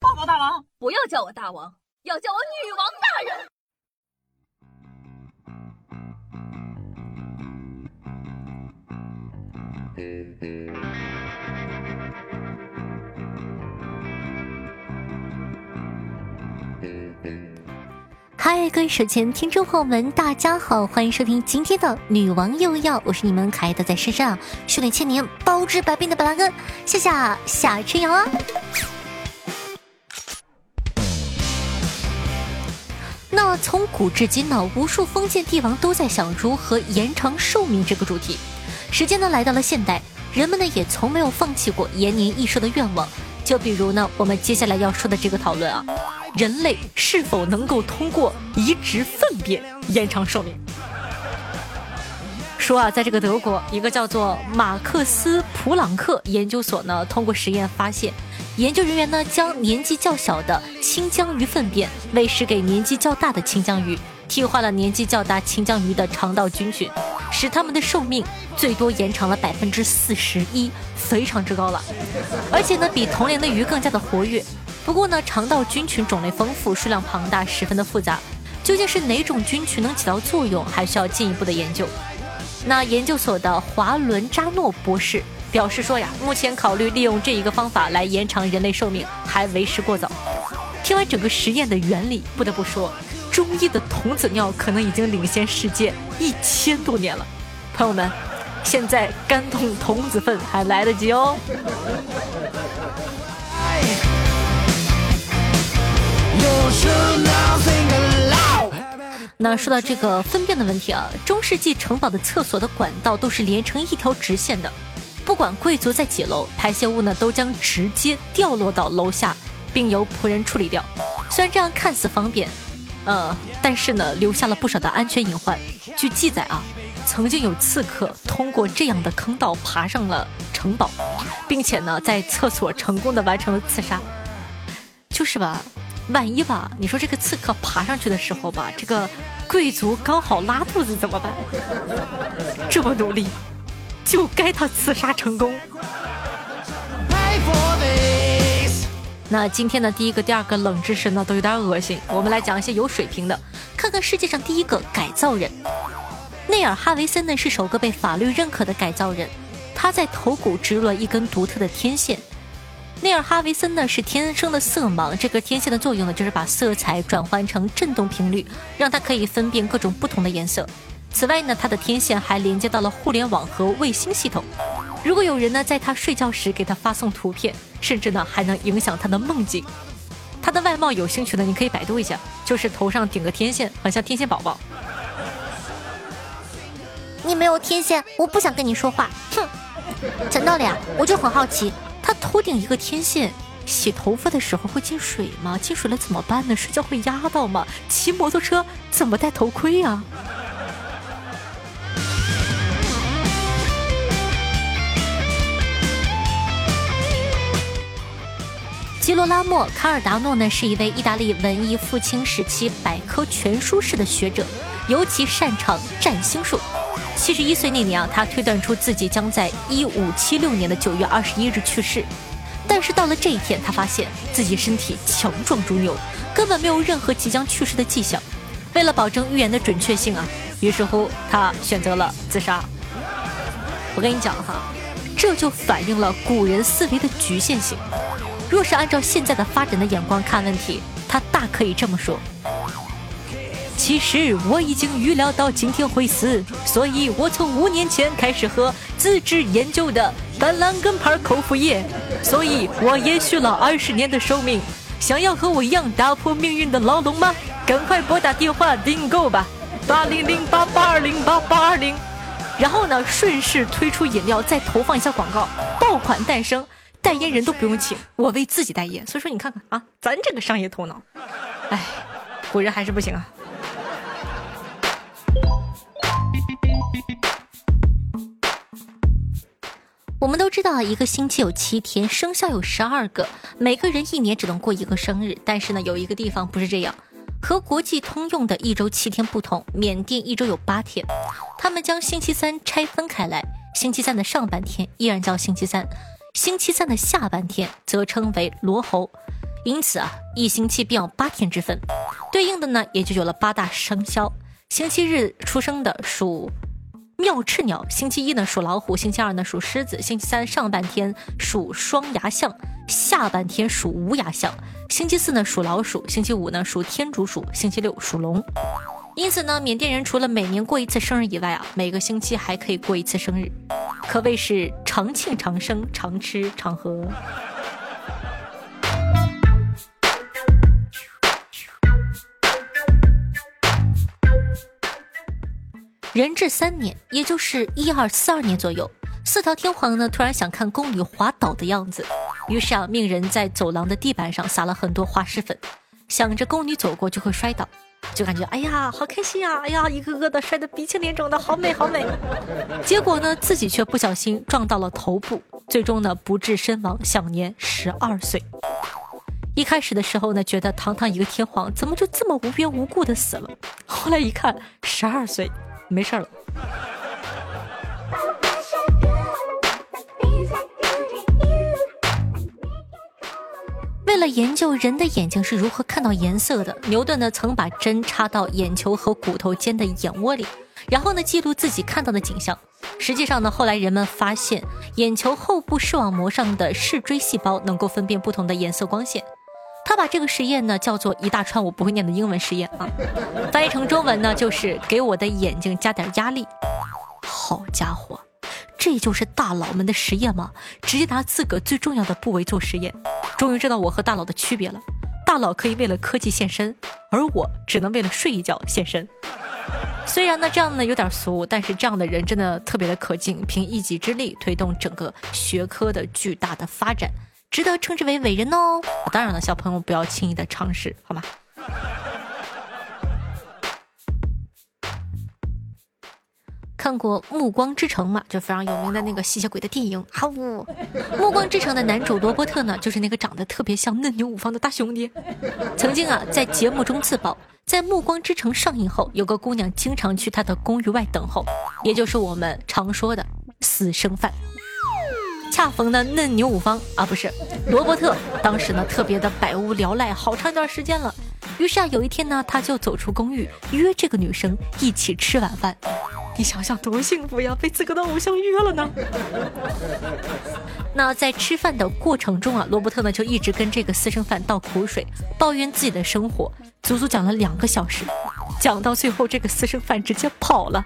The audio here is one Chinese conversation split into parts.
报告大王，不要叫我大王，要叫我女王大人。嗨，各位手前听众朋友们，大家好，欢迎收听今天的《女王又要》，我是你们可爱的在山上修炼千年、包治百病的板蓝根，谢谢夏春阳啊。那从古至今呢，无数封建帝王都在想如何延长寿命这个主题。时间呢来到了现代，人们呢也从没有放弃过延年益寿的愿望。就比如呢，我们接下来要说的这个讨论啊。人类是否能够通过移植粪便延长寿命？说啊，在这个德国，一个叫做马克思普朗克研究所呢，通过实验发现，研究人员呢将年纪较小的青江鱼粪便喂食给年纪较大的青江鱼，替换了年纪较大青江鱼的肠道菌群，使它们的寿命最多延长了百分之四十一，非常之高了，而且呢，比同龄的鱼更加的活跃。不过呢，肠道菌群种类丰富，数量庞大，十分的复杂。究竟是哪种菌群能起到作用，还需要进一步的研究。那研究所的华伦扎诺博士表示说呀，目前考虑利用这一个方法来延长人类寿命还为时过早。听完整个实验的原理，不得不说，中医的童子尿可能已经领先世界一千多年了。朋友们，现在干痛童子粪还来得及哦。那说到这个粪便的问题啊，中世纪城堡的厕所的管道都是连成一条直线的，不管贵族在几楼，排泄物呢都将直接掉落到楼下，并由仆人处理掉。虽然这样看似方便，呃，但是呢留下了不少的安全隐患。据记载啊，曾经有刺客通过这样的坑道爬上了城堡，并且呢在厕所成功的完成了刺杀。就是吧。万一吧，你说这个刺客爬上去的时候吧，这个贵族刚好拉肚子怎么办？这么努力，就该他刺杀成功。那今天的第一个、第二个冷知识呢，都有点恶心。我们来讲一些有水平的，看看世界上第一个改造人。内尔哈维森呢是首个被法律认可的改造人，他在头骨植入了一根独特的天线。内尔哈维森呢是天生的色盲，这个天线的作用呢就是把色彩转换成振动频率，让它可以分辨各种不同的颜色。此外呢，它的天线还连接到了互联网和卫星系统。如果有人呢在他睡觉时给他发送图片，甚至呢还能影响他的梦境。他的外貌有兴趣的，你可以百度一下，就是头上顶个天线，很像天线宝宝。你没有天线，我不想跟你说话。哼，讲道理啊，我就很好奇。他头顶一个天线，洗头发的时候会进水吗？进水了怎么办呢？睡觉会压到吗？骑摩托车怎么戴头盔呀？吉罗拉莫·卡尔达诺呢，是一位意大利文艺复兴时期百科全书式的学者，尤其擅长占星术。七十一岁那年啊，他推断出自己将在一五七六年的九月二十一日去世。但是到了这一天，他发现自己身体强壮如牛，根本没有任何即将去世的迹象。为了保证预言的准确性啊，于是乎他选择了自杀。我跟你讲哈，这就反映了古人思维的局限性。若是按照现在的发展的眼光看问题，他大可以这么说。其实我已经预料到今天会死，所以我从五年前开始喝自制研究的板蓝根牌口服液，所以我延续了二十年的寿命。想要和我一样打破命运的牢笼吗？赶快拨打电话订购吧，八零零八八二零八八二零。然后呢，顺势推出饮料，再投放一下广告，爆款诞生，代言人都不用请，我为自己代言。所以说你看看啊，咱这个商业头脑，哎，古人还是不行啊。我们都知道，一个星期有七天，生肖有十二个，每个人一年只能过一个生日。但是呢，有一个地方不是这样，和国际通用的一周七天不同，缅甸一周有八天。他们将星期三拆分开来，星期三的上半天依然叫星期三，星期三的下半天则称为罗侯。因此啊，一星期便有八天之分，对应的呢也就有了八大生肖。星期日出生的属妙翅鸟，星期一呢属老虎，星期二呢属狮子，星期三上半天属双牙象，下半天属无牙象，星期四呢属老鼠，星期五呢属天竺鼠，星期六属龙。因此呢，缅甸人除了每年过一次生日以外啊，每个星期还可以过一次生日，可谓是长庆长生，常吃常喝。人至三年，也就是一二四二年左右，四条天皇呢突然想看宫女滑倒的样子，于是啊，命人在走廊的地板上撒了很多滑石粉，想着宫女走过就会摔倒，就感觉哎呀好开心啊，哎呀一个个的摔得鼻青脸肿的好美好美，结果呢自己却不小心撞到了头部，最终呢不治身亡，享年十二岁。一开始的时候呢，觉得堂堂一个天皇怎么就这么无缘无故的死了，后来一看十二岁。没事了。为了研究人的眼睛是如何看到颜色的，牛顿呢曾把针插到眼球和骨头间的眼窝里，然后呢记录自己看到的景象。实际上呢，后来人们发现眼球后部视网膜上的视锥细胞能够分辨不同的颜色光线。他把这个实验呢叫做一大串我不会念的英文实验啊，翻译成中文呢就是给我的眼睛加点压力。好家伙，这就是大佬们的实验吗？直接拿自个最重要的部位做实验。终于知道我和大佬的区别了。大佬可以为了科技献身，而我只能为了睡一觉献身。虽然呢这样呢有点俗，但是这样的人真的特别的可敬，凭一己之力推动整个学科的巨大的发展。值得称之为伟人哦！当然了，小朋友不要轻易的尝试，好吗？看过《暮光之城》嘛，就非常有名的那个吸血鬼的电影。好，《暮光之城》的男主罗伯特呢，就是那个长得特别像嫩牛五方的大兄弟。曾经啊，在节目中自曝，在《暮光之城》上映后，有个姑娘经常去他的公寓外等候，也就是我们常说的私生饭。恰逢呢，嫩牛五方啊，不是罗伯特，当时呢特别的百无聊赖，好长一段时间了。于是啊，有一天呢，他就走出公寓，约这个女生一起吃晚饭。你想想多幸福呀，被自个的偶像约了呢。那在吃饭的过程中啊，罗伯特呢就一直跟这个私生饭倒苦水，抱怨自己的生活，足足讲了两个小时。讲到最后，这个私生饭直接跑了，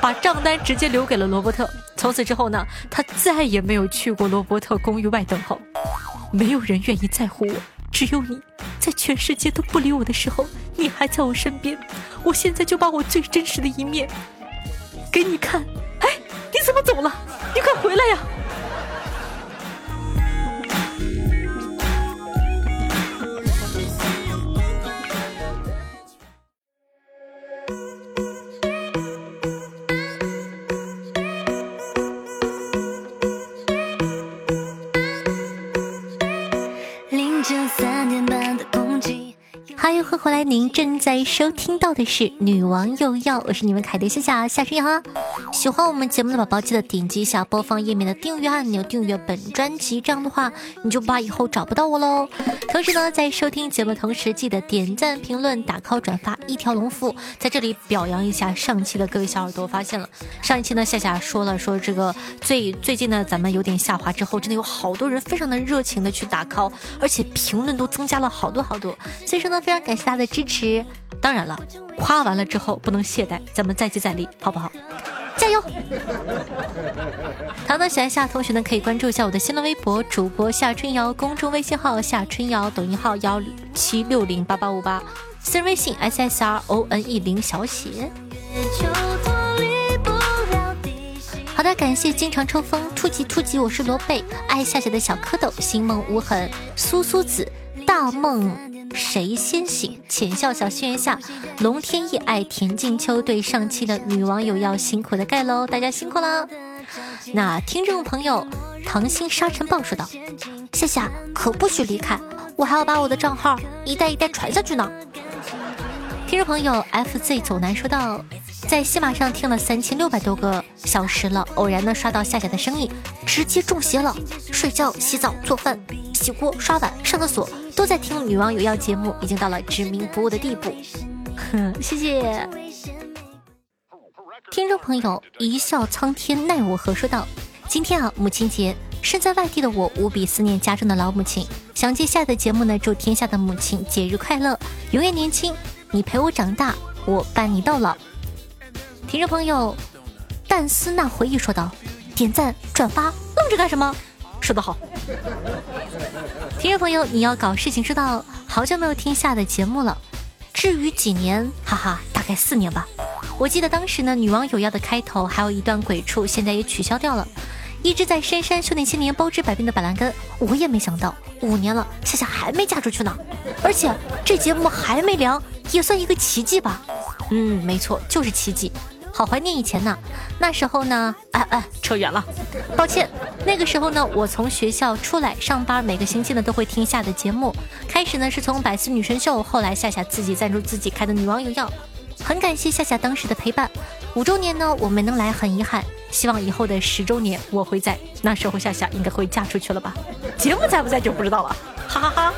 把账单直接留给了罗伯特。从此之后呢，他再也没有去过罗伯特公寓外等候。没有人愿意在乎我，只有你，在全世界都不理我的时候，你还在我身边。我现在就把我最真实的一面给你看。哎，你怎么走了？你快回来呀！您正在收听到的是《女王又要》，我是你们凯迪夏夏夏春瑶。喜欢我们节目的宝宝，记得点击一下播放页面的订阅按钮，订阅本专辑，这样的话你就不怕以后找不到我喽。同时呢，在收听节目同时，记得点赞、评论、打 call、转发，一条龙服务。在这里表扬一下上期的各位小耳朵，发现了上一期呢，夏夏说了说这个最最近呢，咱们有点下滑之后，真的有好多人非常的热情的去打 call，而且评论都增加了好多好多，所以说呢，非常感谢。大家的支持，当然了，夸完了之后不能懈怠，咱们再接再厉，好不好？加油！糖糖，喜欢夏同学呢，可以关注一下我的新浪微博主播夏春瑶，公众微信号夏春瑶，抖音号幺七六零八八五八，私人微信 s s r o n e 零小写。好的，感谢经常抽风突击突击，我是罗贝，爱夏夏的小蝌蚪，星梦无痕，苏苏子，大梦。谁先醒？浅笑小轩辕下，龙天意爱田静秋对上期的女网友要辛苦的盖喽，大家辛苦了。那听众朋友唐心沙尘暴说道：“夏夏可不许离开，我还要把我的账号一代一代传下去呢。”听众朋友 FZ 走南说道：“在喜马上听了三千六百多个小时了，偶然呢刷到夏夏的声音，直接中邪了。睡觉、洗澡、做饭、洗锅、刷碗、上厕所，都在听女王有药节目，已经到了执迷不悟的地步。哼，谢谢听众朋友，一笑苍天奈我何？说道：今天啊，母亲节，身在外地的我无比思念家中的老母亲，想借下的节目呢，祝天下的母亲节日快乐，永远年轻。你陪我长大，我伴你到老。听众朋友，但思那回忆说道：“点赞转发，愣着干什么？”说得好。听众朋友，你要搞事情，知道好久没有听下的节目了。至于几年，哈哈，大概四年吧。我记得当时呢，女王有药的开头还有一段鬼畜，现在也取消掉了。一直在深山修炼千年、包治百病的板蓝根，我也没想到五年了，夏夏还没嫁出去呢。而且这节目还没凉，也算一个奇迹吧。嗯，没错，就是奇迹。好怀念以前呢，那时候呢，哎哎，扯远了，抱歉。那个时候呢，我从学校出来上班，每个星期呢都会听夏的节目。开始呢是从百思女神秀，后来夏夏自己赞助自己开的女王有药，很感谢夏夏当时的陪伴。五周年呢我没能来，很遗憾。希望以后的十周年我会在，那时候夏夏应该会嫁出去了吧？节目在不在就不知道了，哈哈哈。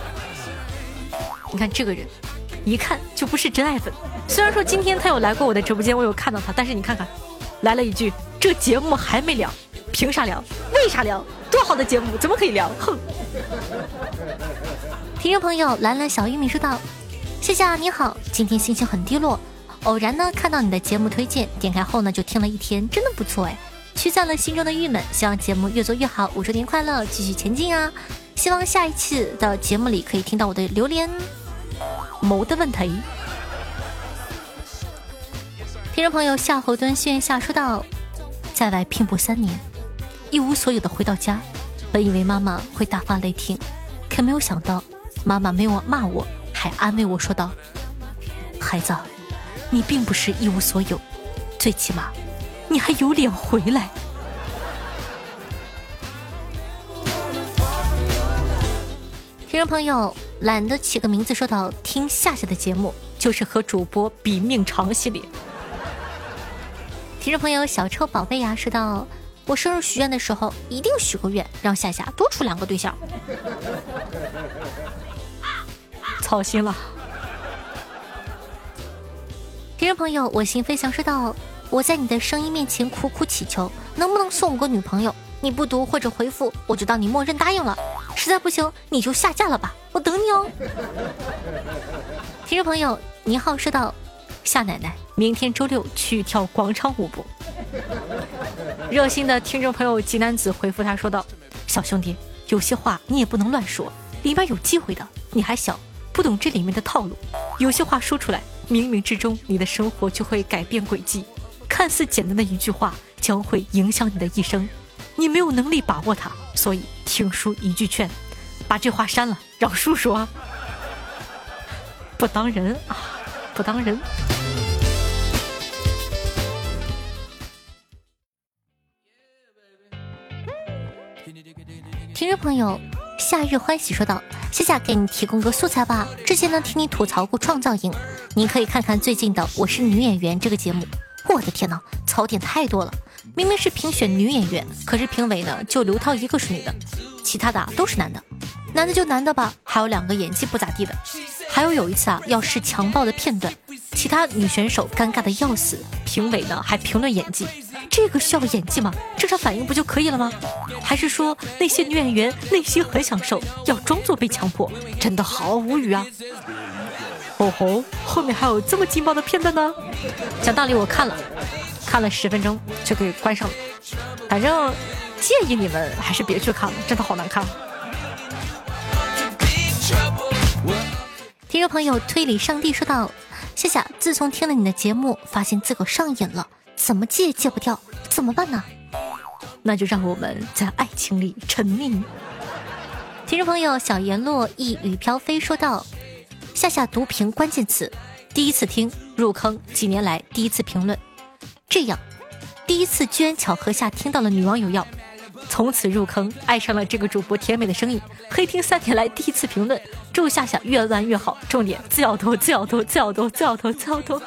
你看这个人。一看就不是真爱粉。虽然说今天他有来过我的直播间，我有看到他，但是你看看，来了一句：“这节目还没凉，凭啥凉？为啥凉？多好的节目怎么可以凉？”哼！听众朋友，兰兰小玉米说道：“谢谢啊，你好，今天心情很低落，偶然呢看到你的节目推荐，点开后呢就听了一天，真的不错哎，驱散了心中的郁闷。希望节目越做越好，五周年快乐，继续前进啊！希望下一期的节目里可以听到我的榴莲。”谋的问题。听众朋友夏侯惇心愿下说道：“在外拼搏三年，一无所有的回到家，本以为妈妈会大发雷霆，可没有想到妈妈没有骂我，还安慰我说道：‘孩子，你并不是一无所有，最起码你还有脸回来。’”听众朋友。懒得起个名字，说到听夏夏的节目，就是和主播比命长系列。听众朋友小臭宝贝呀，说到我生日许愿的时候，一定许个愿，让夏夏多出两个对象。操心了。听众朋友我心飞翔说道：“我在你的声音面前苦苦祈求，能不能送我个女朋友？你不读或者回复，我就当你默认答应了。实在不行，你就下架了吧。我等你哦，听众朋友，你好，说到夏奶奶，明天周六去跳广场舞不？热心的听众朋友吉男子回复他说道：“小兄弟，有些话你也不能乱说，里面有机会的。你还小，不懂这里面的套路。有些话说出来，冥冥之中你的生活就会改变轨迹。看似简单的一句话，将会影响你的一生。你没有能力把握它，所以听叔一句劝。”把这话删了，让叔说。不当人啊，不当人。听众朋友，夏日欢喜说道：“夏夏给你提供个素材吧。之前呢，听你吐槽过创造营，你可以看看最近的《我是女演员》这个节目。我的天哪，槽点太多了。明明是评选女演员，可是评委呢就刘涛一个是女的，其他的都是男的。”男的就男的吧，还有两个演技不咋地的，还有有一次啊要试强暴的片段，其他女选手尴尬的要死，评委呢还评论演技，这个需要演技吗？正常反应不就可以了吗？还是说那些女演员内心很享受，要装作被强迫？真的好无语啊！哦吼，后面还有这么劲爆的片段呢？讲道理我看了，看了十分钟就给关上了，反正建议你们还是别去看了，真的好难看。听众朋友推理上帝说道：“夏夏，自从听了你的节目，发现自个上瘾了，怎么戒戒不掉，怎么办呢？那就让我们在爱情里沉溺。”听众朋友小言落一雨飘飞说道：“夏夏读评关键词，第一次听入坑，几年来第一次评论，这样，第一次机缘巧合下听到了女网友要。”从此入坑，爱上了这个主播甜美的声音。黑听三年来第一次评论，祝夏夏越玩越好。重点，自要多，自要多，自要多，自要多，自要多。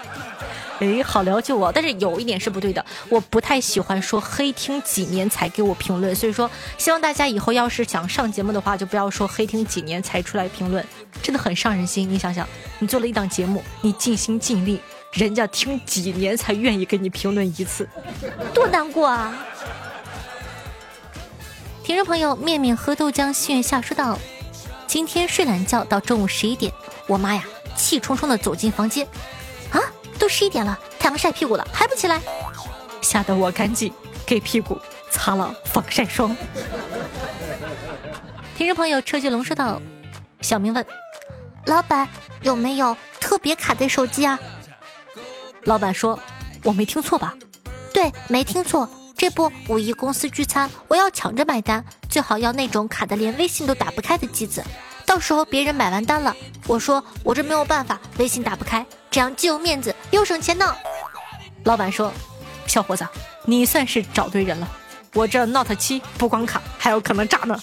哎，好了解我。但是有一点是不对的，我不太喜欢说黑听几年才给我评论，所以说希望大家以后要是想上节目的话，就不要说黑听几年才出来评论，真的很伤人心。你想想，你做了一档节目，你尽心尽力，人家听几年才愿意给你评论一次，多难过啊！听众朋友，面面喝豆浆，心愿下说道：今天睡懒觉到中午十一点，我妈呀，气冲冲的走进房间，都十一点了，太阳晒屁股了，还不起来？吓得我赶紧给屁股擦了防晒霜。听众朋友车继龙说道：小明问老板有没有特别卡的手机啊？老板说：我没听错吧？对，没听错。这不五一公司聚餐，我要抢着买单，最好要那种卡的连微信都打不开的机子。到时候别人买完单了，我说我这没有办法，微信打不开，这样既有面子又省钱呢。老板说：“小伙子，你算是找对人了，我这 Note 七不光卡，还有可能炸呢。”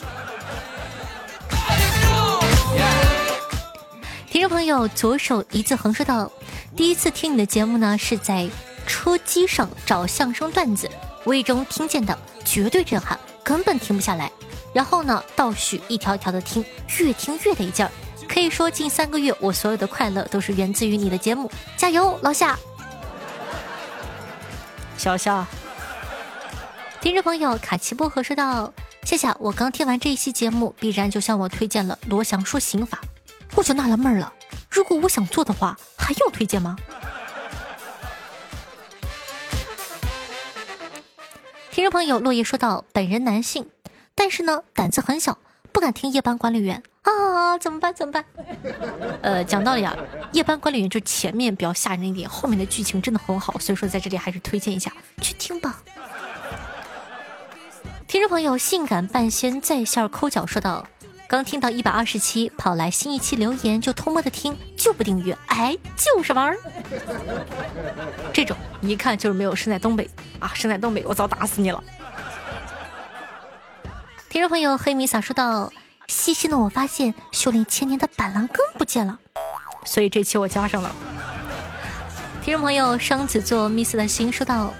听众朋友，左手一字横说道：“第一次听你的节目呢，是在车机上找相声段子。”无意中听见的绝对震撼，根本停不下来。然后呢，倒叙一条一条的听，越听越得劲儿。可以说，近三个月我所有的快乐都是源自于你的节目。加油，老夏！小夏，听众朋友卡奇薄荷说道：“谢谢，我刚听完这一期节目，必然就向我推荐了罗翔说刑法，我就纳了闷了。如果我想做的话，还要推荐吗？”听众朋友落叶说道：“本人男性，但是呢胆子很小，不敢听夜班管理员啊，怎么办？怎么办？呃，讲道理啊，夜班管理员就前面比较吓人一点，后面的剧情真的很好，所以说在这里还是推荐一下去听吧。”听众朋友性感半仙在线抠脚说道：“刚听到一百二十七，跑来新一期留言就偷摸的听，就不订阅，哎，就是玩儿。这种一看就是没有生在东北。”啊，生在东北，我早打死你了！听众朋友黑米撒说道：“细心的我发现修炼千年的板蓝根不见了，所以这期我加上了。”听众朋友双子座 miss 的心说道：“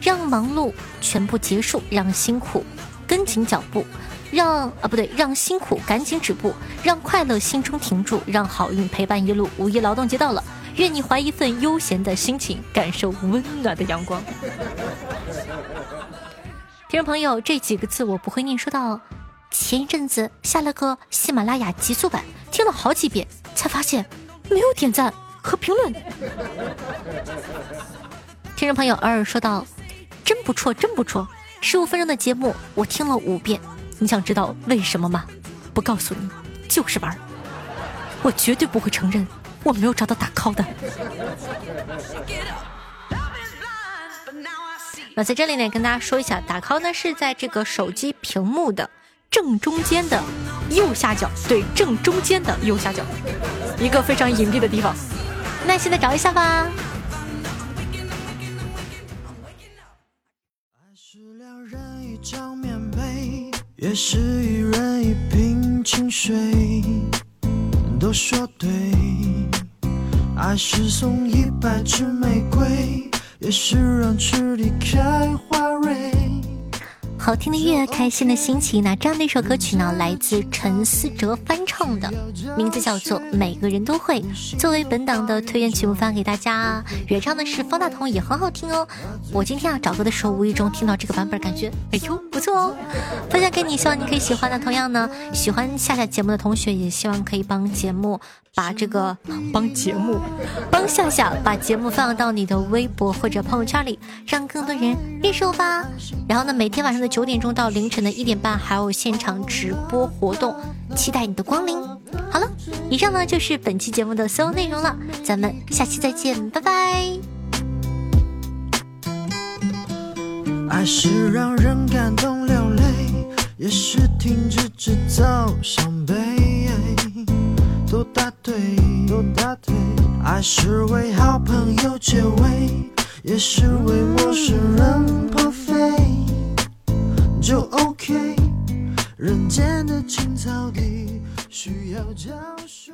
让忙碌全部结束，让辛苦跟紧脚步，让啊不对，让辛苦赶紧止步，让快乐心中停住，让好运陪伴一路。五一劳动节到了。”愿你怀一份悠闲的心情，感受温暖的阳光。听众朋友，这几个字我不会念，说到前一阵子下了个喜马拉雅极速版，听了好几遍，才发现没有点赞和评论。听众朋友偶尔说道：“真不错，真不错，十五分钟的节目我听了五遍。你想知道为什么吗？不告诉你，就是玩儿，我绝对不会承认。”我没有找到打 call 的。那在这里呢，跟大家说一下，打 call 呢是在这个手机屏幕的正中间的右下角，对，正中间的右下角，一个非常隐蔽的地方。耐心的找一下吧。爱是两人一张棉被也是一人一瓶清水，都说对。爱是送一百支玫瑰，也是让池里开花蕊。好听的乐，开心的心情。那这样的一首歌曲呢，来自陈思哲翻唱的，名字叫做《每个人都会》，作为本档的推荐曲目发给大家。原唱的是方大同，也很好听哦。我今天啊找歌的时候，无意中听到这个版本，感觉哎呦不错哦，分享给你，希望你可以喜欢。那同样呢，喜欢下下节目的同学，也希望可以帮节目。把这个帮节目，帮夏夏把节目放到你的微博或者朋友圈里，让更多人认识我吧。然后呢，每天晚上的九点钟到凌晨的一点半还有现场直播活动，期待你的光临。好了，以上呢就是本期节目的所有内容了，咱们下期再见，拜拜。爱是让人感动流泪，也是停止制造伤悲。都答对，都答对。爱是为好朋友解围，也是为陌生人破费，就 OK。人间的青草地需要浇水。